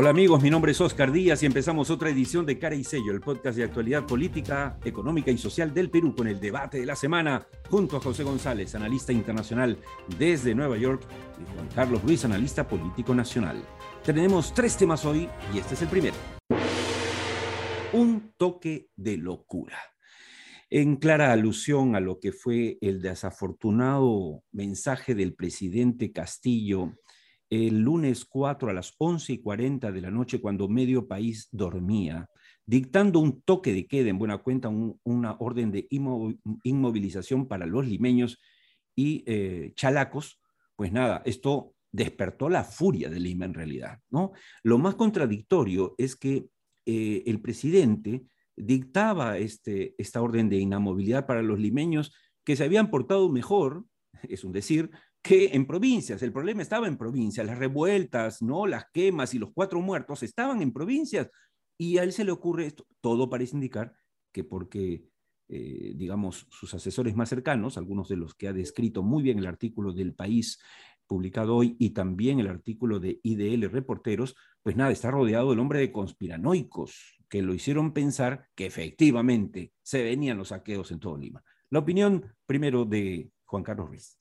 Hola amigos, mi nombre es Oscar Díaz y empezamos otra edición de Cara y Sello, el podcast de actualidad política, económica y social del Perú con el debate de la semana junto a José González, analista internacional desde Nueva York, y Juan Carlos Ruiz, analista político nacional. Tenemos tres temas hoy y este es el primero. Un toque de locura. En clara alusión a lo que fue el desafortunado mensaje del presidente Castillo el lunes 4 a las 11 y 40 de la noche, cuando medio país dormía, dictando un toque de queda, en buena cuenta, una orden de inmovilización para los limeños y eh, chalacos, pues nada, esto despertó la furia de Lima en realidad, ¿no? Lo más contradictorio es que eh, el presidente dictaba este, esta orden de inamovilidad para los limeños que se habían portado mejor, es un decir, que en provincias. El problema estaba en provincias. Las revueltas, ¿no? las quemas y los cuatro muertos estaban en provincias. Y a él se le ocurre esto. Todo parece indicar que porque, eh, digamos, sus asesores más cercanos, algunos de los que ha descrito muy bien el artículo del país publicado hoy y también el artículo de IDL Reporteros, pues nada, está rodeado del hombre de conspiranoicos que lo hicieron pensar que efectivamente se venían los saqueos en todo Lima. La opinión primero de Juan Carlos Ruiz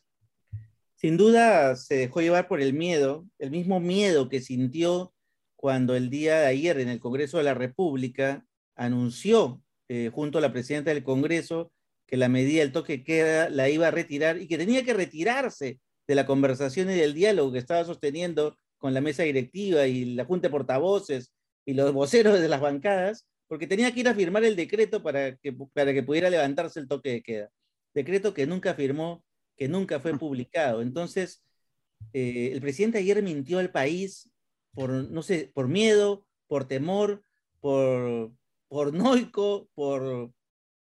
sin duda se dejó llevar por el miedo, el mismo miedo que sintió cuando el día de ayer en el Congreso de la República anunció eh, junto a la presidenta del Congreso que la medida del toque queda la iba a retirar y que tenía que retirarse de la conversación y del diálogo que estaba sosteniendo con la mesa directiva y la junta de portavoces y los voceros de las bancadas, porque tenía que ir a firmar el decreto para que, para que pudiera levantarse el toque de queda. Decreto que nunca firmó que nunca fue publicado. Entonces, eh, el presidente ayer mintió al país por, no sé, por miedo, por temor, por, por noico, por...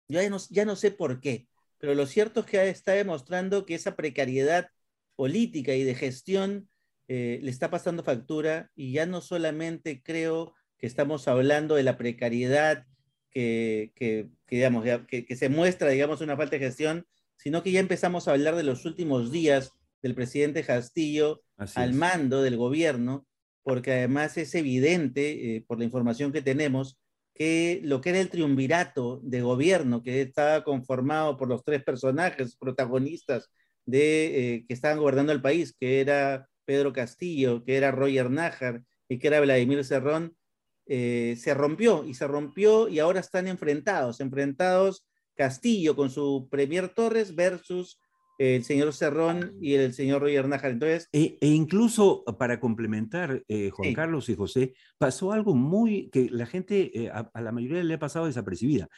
Ya no, ya no sé por qué, pero lo cierto es que está demostrando que esa precariedad política y de gestión eh, le está pasando factura y ya no solamente creo que estamos hablando de la precariedad que, que, digamos, que, que, se muestra, digamos, una falta de gestión, sino que ya empezamos a hablar de los últimos días del presidente Castillo al mando del gobierno, porque además es evidente, eh, por la información que tenemos, que lo que era el triunvirato de gobierno, que estaba conformado por los tres personajes protagonistas de, eh, que estaban gobernando el país, que era Pedro Castillo, que era Roger Nájar y que era Vladimir Cerrón, eh, se rompió y se rompió y ahora están enfrentados, enfrentados Castillo con su Premier Torres versus el señor Cerrón y el señor Roger Nájar. Entonces, e, e incluso para complementar, eh, Juan Carlos y José, pasó algo muy que la gente, eh, a, la mayoría le ha pasado desapercibida.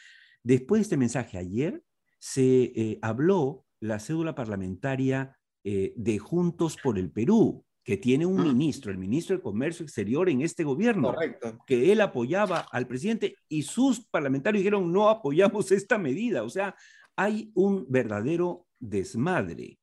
Después de este mensaje ayer, se eh, habló la cédula parlamentaria de Juntos por el Perú, que tiene un ministro, el ministro de Comercio Exterior en este gobierno, Correcto. que él apoyaba al presidente y sus parlamentarios dijeron no apoyamos esta medida. O sea, hay un verdadero desmadre.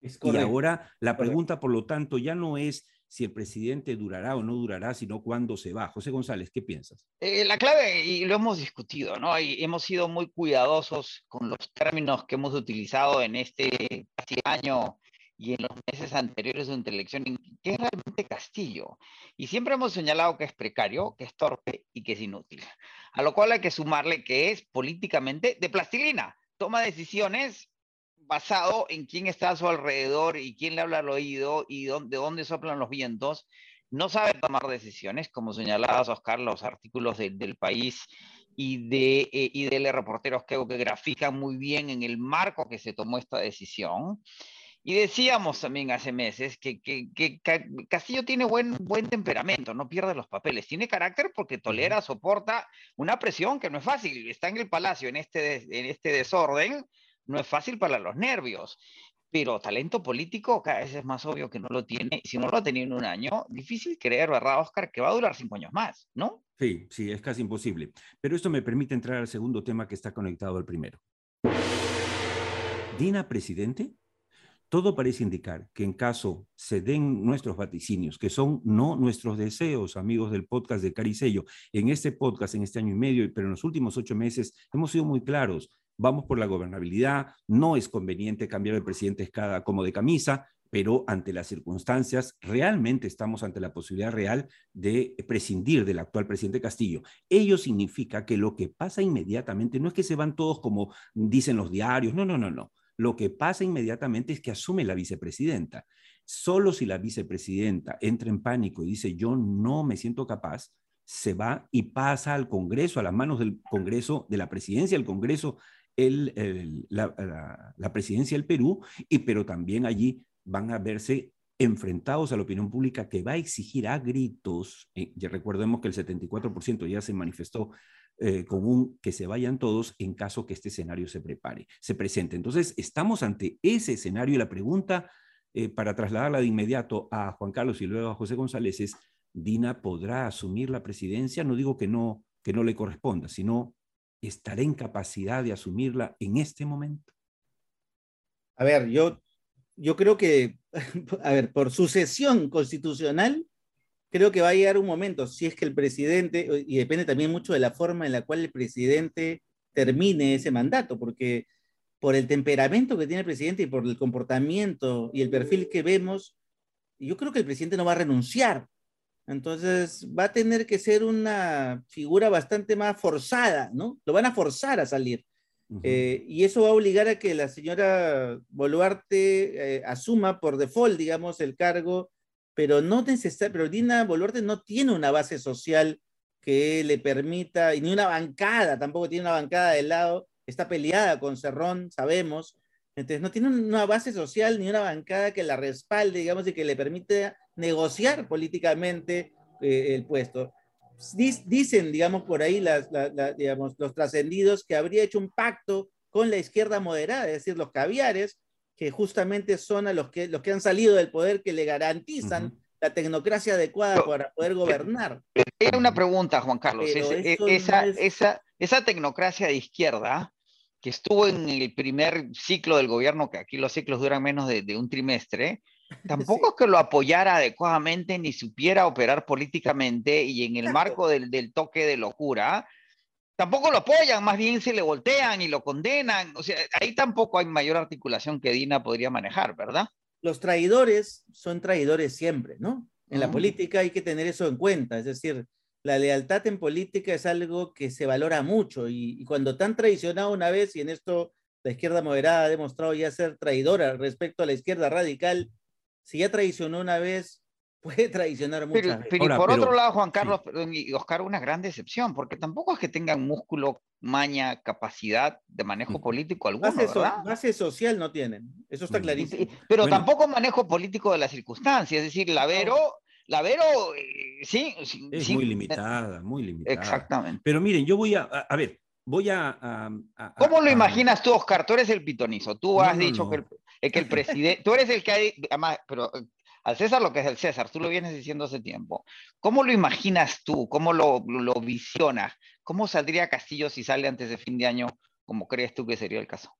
y ahora la pregunta, por lo tanto, ya no es si el presidente durará o no durará, sino cuándo se va. José González, ¿qué piensas? Eh, la clave, y lo hemos discutido, ¿no? Y hemos sido muy cuidadosos con los términos que hemos utilizado en este casi año y en los meses anteriores de la elección, ¿qué es realmente Castillo? Y siempre hemos señalado que es precario, que es torpe y que es inútil. A lo cual hay que sumarle que es políticamente de plastilina. Toma decisiones basado en quién está a su alrededor y quién le habla al oído y de dónde soplan los vientos. No sabe tomar decisiones, como señalabas, Oscar, los artículos del país y de, eh, de reporteros que, que grafican muy bien en el marco que se tomó esta decisión. Y decíamos también hace meses que, Castillo tiene buen, buen temperamento, no pierde los papeles, tiene carácter porque tolera, soporta una presión que no es fácil. Está en el palacio en este, en este desorden, no es fácil para los nervios. Pero talento político cada vez es más obvio que no lo tiene. Si no lo ha tenido en un año, difícil creer, ¿verdad, Oscar? Que va a durar cinco años más, ¿no? Sí, sí, es casi imposible. Pero esto me permite entrar al segundo tema que está conectado al primero. ¿Dina presidente? Todo parece indicar que en caso se den nuestros vaticinios, que son no nuestros deseos, amigos del podcast de Caricello, en este podcast, en este año y medio, pero en los últimos ocho meses hemos sido muy claros, vamos por la gobernabilidad, no es conveniente cambiar de presidente cada como de camisa, pero ante las circunstancias, realmente estamos ante la posibilidad real de prescindir del actual presidente Castillo. Ello significa que lo que pasa inmediatamente no es que se van todos como dicen los diarios, no, no, no, no. Lo que pasa inmediatamente es que asume la vicepresidenta. Solo si la vicepresidenta entra en pánico y dice yo no me siento capaz, se va y pasa al Congreso, a las manos del Congreso, de la presidencia del Congreso, la, la, presidencia del Perú, y, pero también allí van a verse enfrentados a la opinión pública que va a exigir a gritos, eh, ya recordemos que el 74% ya se manifestó eh, con un que se vayan todos en caso que este escenario se prepare, se presente. Entonces, estamos ante ese escenario y la pregunta eh, para trasladarla de inmediato a Juan Carlos y luego a José González es, ¿Dina podrá asumir la presidencia? No digo que no, que no le corresponda, sino estará en capacidad de asumirla en este momento. A ver, yo yo creo que, a ver, por sucesión constitucional, creo que va a llegar un momento, si es que el presidente, y depende también mucho de la forma en la cual el presidente termine ese mandato, porque por el temperamento que tiene el presidente y por el comportamiento y el perfil que vemos, yo creo que el presidente no va a renunciar. Entonces va a tener que ser una figura bastante más forzada, ¿no? Lo van a forzar a salir. Eh, y eso va a obligar a que la señora Boluarte eh, asuma por default, digamos, el cargo, pero no necesario, pero Dina Boluarte no tiene una base social que le permita, y ni una bancada, tampoco tiene una bancada de lado, está peleada con Cerrón, sabemos, entonces no tiene una base social ni una bancada que la respalde, digamos, y que le permita negociar políticamente eh, el puesto. Dicen, digamos, por ahí los trascendidos que habría hecho un pacto con la izquierda moderada, es decir, los caviares, que justamente son a los que, los que han salido del poder que le garantizan la tecnocracia adecuada para poder gobernar. Hay una pregunta, Juan Carlos. E, esa, esa, esa tecnocracia de izquierda que estuvo en el primer ciclo del gobierno, que aquí los ciclos duran menos de, de un trimestre, Tampoco es que lo apoyara adecuadamente ni supiera operar políticamente y en el marco del, del, toque de locura, tampoco lo apoyan, más bien se le voltean y lo condenan. O sea, ahí tampoco hay mayor articulación que Dina podría manejar, ¿verdad? Los traidores son traidores siempre, ¿no? En la política hay que tener eso en cuenta, es decir, la lealtad en política es algo que se valora mucho y, y cuando tan traicionado una vez, y en esto la izquierda moderada ha demostrado ya ser traidora respecto a la izquierda radical, si ya traicionó una vez, puede traicionar muchas pero, Pero, por otro lado, Juan Carlos y Oscar, una gran decepción, porque tampoco es que tengan músculo, maña, capacidad de manejo político alguno, base, ¿verdad? base social no tienen, eso está clarísimo. pero tampoco manejo político de las circunstancias, es decir, Lavero... Lavero, eh, sí, Es muy limitada, muy limitada. Exactamente. Pero miren, yo voy a, a, ver, voy a... ¿Cómo lo imaginas tú, Oscar? Tú eres el pitonizo, tú has dicho que el, es que el presidente, tú eres el que hay, además, pero al César lo que es el César, tú lo vienes diciendo hace tiempo. ¿Cómo lo imaginas tú? ¿Cómo lo, lo visionas? ¿Cómo saldría Castillo si sale antes de fin de año, como crees tú que sería el caso?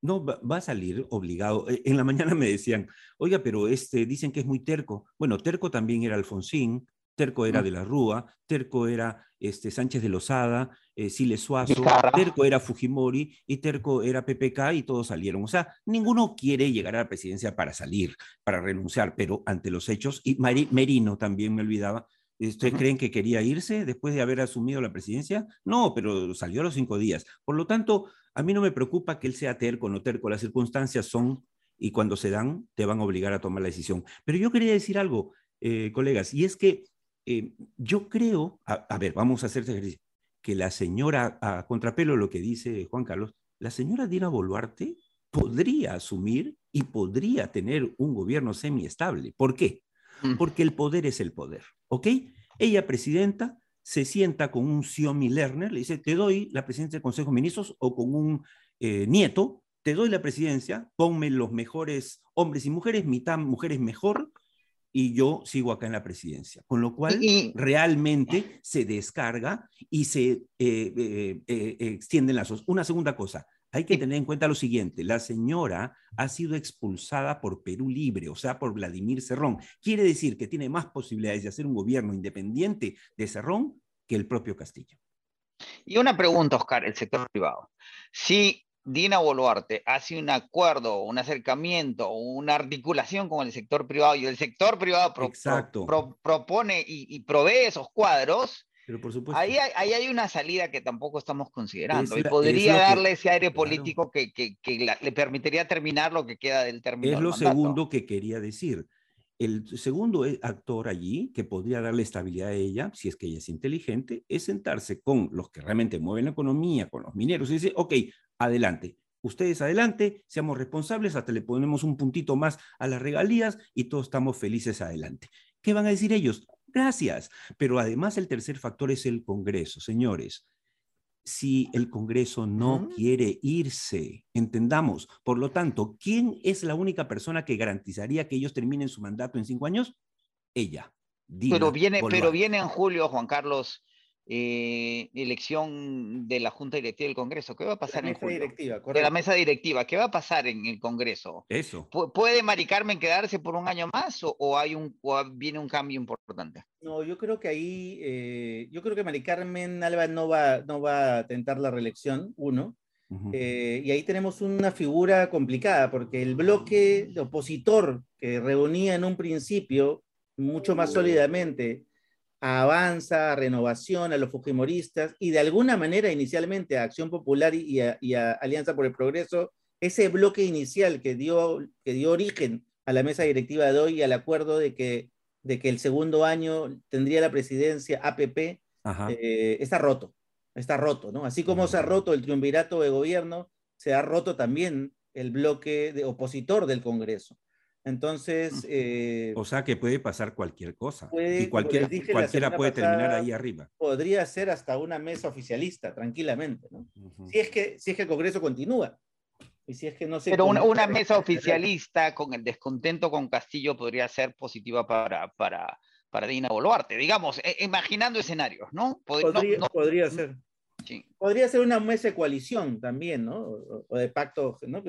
No, va, a salir obligado. E, en la mañana me decían, oiga, pero este, dicen que es muy terco. Bueno, terco también era Alfonsín, Terco era mm. de la Rúa, Terco era este, Sánchez de Lozada, eh, Siles Suazo, Terco era Fujimori y Terco era PPK y todos salieron. O sea, ninguno quiere llegar a la presidencia para salir, para renunciar, pero ante los hechos, y Merino también me olvidaba, ¿Ustedes creen que quería irse después de haber asumido la presidencia? No, pero salió a los cinco días. Por lo tanto, a mí no me preocupa que él sea terco o no terco. Las circunstancias son, y cuando se dan, te van a obligar a tomar la decisión. Pero yo quería decir algo, eh, colegas, y es que eh, yo creo, a, ver, vamos a hacer este ejercicio, que la señora, a contrapelo lo que dice Juan Carlos, la señora Dina Boluarte podría asumir y podría tener un gobierno semiestable. ¿Por qué? Mm. Porque el poder es el poder, ¿ok? Ella, presidenta, se sienta con un Xiomi Lerner, le dice, te doy la presidencia del Consejo de Ministros o con un eh, nieto, te doy la presidencia, ponme los mejores hombres y mujeres, mitad mujeres mejor, y yo sigo acá en la presidencia. Con lo cual, realmente se descarga y se eh, eh, eh, extienden lazos. Una segunda cosa, hay que tener en cuenta lo siguiente, la señora ha sido expulsada por Perú Libre, o sea, por Vladimir Cerrón. Quiere decir que tiene más posibilidades de hacer un gobierno independiente de Cerrón que el propio Castillo. Y una pregunta, Oscar, el sector privado. Si Dina Boluarte hace un acuerdo, un acercamiento, una articulación con el sector privado y el sector privado propone y, provee esos cuadros, Pero por supuesto. Ahí, hay, hay una salida que tampoco estamos considerando y podría darle ese aire político que, le permitiría terminar lo que queda del término. Es lo segundo que quería decir. El segundo e, actor allí, que podría darle estabilidad a ella, si es que ella es inteligente, es sentarse con los que realmente mueven la economía, con los mineros, y decir, ok, adelante, ustedes adelante, seamos responsables, hasta le ponemos un puntito más a las regalías y todos estamos felices adelante. ¿Qué van a decir ellos? Gracias. Pero además el tercer factor es el Congreso, señores si el Congreso no quiere irse. Entendamos. Por lo tanto, ¿quién es la única persona que garantizaría que ellos terminen su mandato en cinco años? Ella. pero viene, pero viene en julio, Juan Carlos, eh, elección de la Junta Directiva del Congreso. ¿Qué va a pasar en julio? Directiva, de la mesa directiva. ¿Qué va a pasar en el Congreso? Eso. ¿Puede Mari Carmen quedarse por un año más o, hay un, viene un cambio importante? No, yo creo que ahí, eh, yo creo que Mari Carmen Alba no va, no va a tentar la reelección, uno. Eh, y ahí tenemos una figura complicada, porque el bloque opositor que reunía en un principio mucho más sólidamente Avanza, Renovación, a los Fujimoristas y de alguna manera inicialmente a Acción Popular y a, Alianza por el Progreso, ese bloque inicial que dio, que dio origen a la mesa directiva de hoy y al acuerdo de que, de que el segundo año tendría la presidencia APP, eh, está roto, está roto, ¿no? Así como se ha roto el triunvirato de gobierno, se ha roto también el bloque de opositor del Congreso. Entonces... Eh, o sea que puede pasar cualquier cosa. y cualquier, cualquiera puede terminar ahí arriba. Podría ser hasta una mesa oficialista, tranquilamente, ¿no? si, es que, si es que el Congreso continúa. Y si es que no se Pero una, una, mesa oficialista con el descontento con Castillo podría ser positiva para, para, para Dina Boluarte, digamos, e, imaginando escenarios, ¿no? Podría, podría ser. Podría ser una mesa de coalición también, ¿no? O, de pacto, ¿no?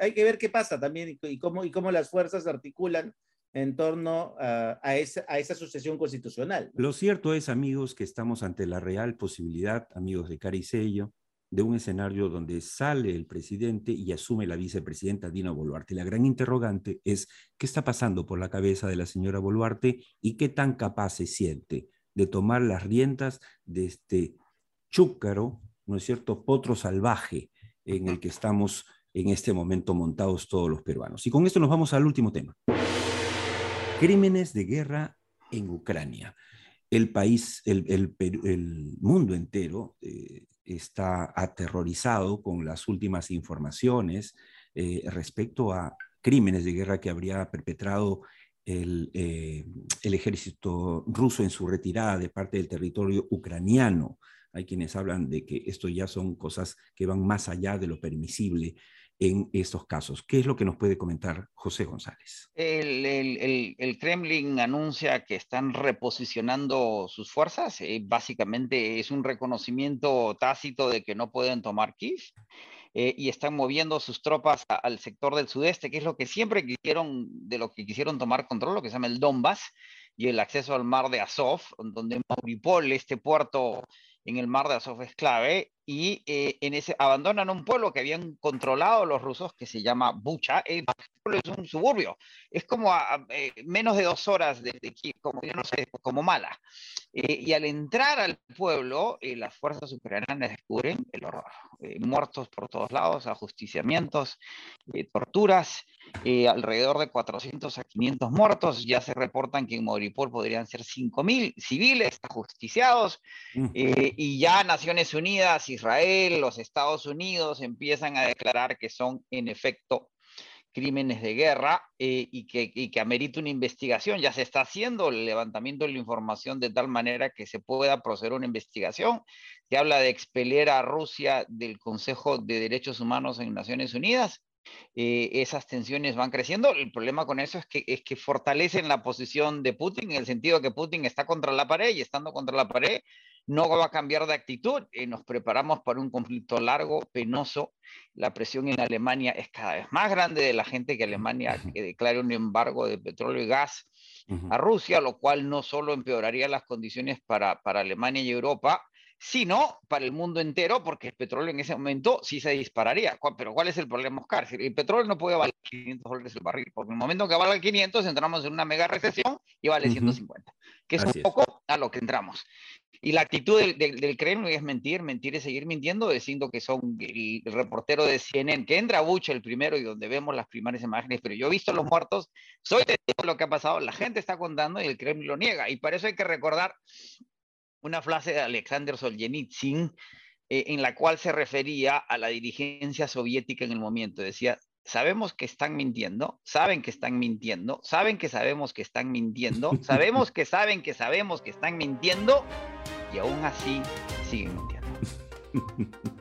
Hay que ver qué pasa también y cómo, y cómo las fuerzas se articulan en torno a, esa, a esa sucesión constitucional. Lo cierto es, amigos, que estamos ante la real posibilidad, amigos de Caricello, de un escenario donde sale el presidente y asume la vicepresidenta Dina Boluarte. La gran interrogante es qué está pasando por la cabeza de la señora Boluarte y qué tan capaz se siente de tomar las riendas de este chúcaro, ¿no es cierto?, potro salvaje en el que estamos en este momento montados todos los peruanos. Y con esto nos vamos al último tema. Crímenes de guerra en Ucrania. El país, el, mundo entero eh, está aterrorizado con las últimas informaciones eh, respecto a crímenes de guerra que habría perpetrado el, eh, el, ejército ruso en su retirada de parte del territorio ucraniano. Hay quienes hablan de que esto ya son cosas que van más allá de lo permisible en estos casos. ¿Qué es lo que nos puede comentar José González? El, Kremlin anuncia que están reposicionando sus fuerzas. Eh, básicamente es un reconocimiento tácito de que no pueden tomar Kiev. Eh, y están moviendo sus tropas al sector del sudeste, que es lo que siempre quisieron, de lo que quisieron tomar control, lo que se llama el Donbass, y el acceso al mar de Azov, donde Mauripol, este puerto en el mar de Azov es clave y eh, en ese abandonan un pueblo que habían controlado los rusos que se llama Bucha. El pueblo es un suburbio, es como a, eh, menos de dos horas de, aquí, como yo no sé, como mala. Eh, y al entrar al pueblo, las fuerzas ucranianas descubren el horror. muertos por todos lados, ajusticiamientos, torturas, alrededor de 400 a 500 muertos. Ya se reportan que en Moripol podrían ser 5.000 civiles ajusticiados. Mm. Y ya Naciones Unidas Israel, los Estados Unidos empiezan a declarar que son en efecto crímenes de guerra eh, y, que, y que amerita una investigación. Ya se está haciendo el levantamiento de la información de tal manera que se pueda proceder a una investigación. Se habla de expeler a Rusia del Consejo de Derechos Humanos en Naciones Unidas. Eh, esas tensiones van creciendo. El problema con eso es que, es que fortalecen la posición de Putin en el sentido que Putin está contra la pared y estando contra la pared no va a cambiar de actitud. y nos preparamos para un conflicto largo, penoso. La presión en Alemania es cada vez más grande de la gente que Alemania que declare un embargo de petróleo y gas a Rusia, lo cual no solo empeoraría las condiciones para, para Alemania y Europa, sino para el mundo entero, porque el petróleo en ese momento sí se dispararía. Pero ¿cuál es el problema, Oscar? El petróleo no puede valer 500 dólares el barril, porque en el momento que valga 500 entramos en una mega recesión y vale 150, que es un poco a lo que entramos. Y la actitud del, Kremlin es mentir, mentir y seguir mintiendo, diciendo que son el, reportero de CNN, que entra Bush el primero y donde vemos las primeras imágenes, pero yo he visto los muertos, soy de lo que ha pasado, la gente está contando y el Kremlin lo niega. Y para eso hay que recordar una frase de Alexander Solzhenitsyn, eh, en la cual se refería a la dirigencia soviética en el momento. Decía, sabemos que están mintiendo, saben que están mintiendo, saben que sabemos que están mintiendo, sabemos que saben que sabemos que están mintiendo y aún así siguen mintiendo.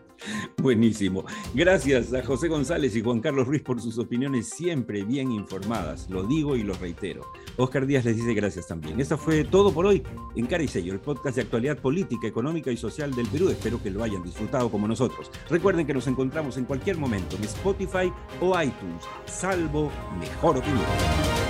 Buenísimo. Gracias a José González y Juan Carlos Ruiz por sus opiniones siempre bien informadas. Lo digo y lo reitero. Oscar Díaz les dice gracias también. Esto fue todo por hoy en Cara y Sello, el podcast de actualidad política, económica y social del Perú. Espero que lo hayan disfrutado como nosotros. Recuerden que nos encontramos en cualquier momento en Spotify o iTunes, salvo mejor opinión.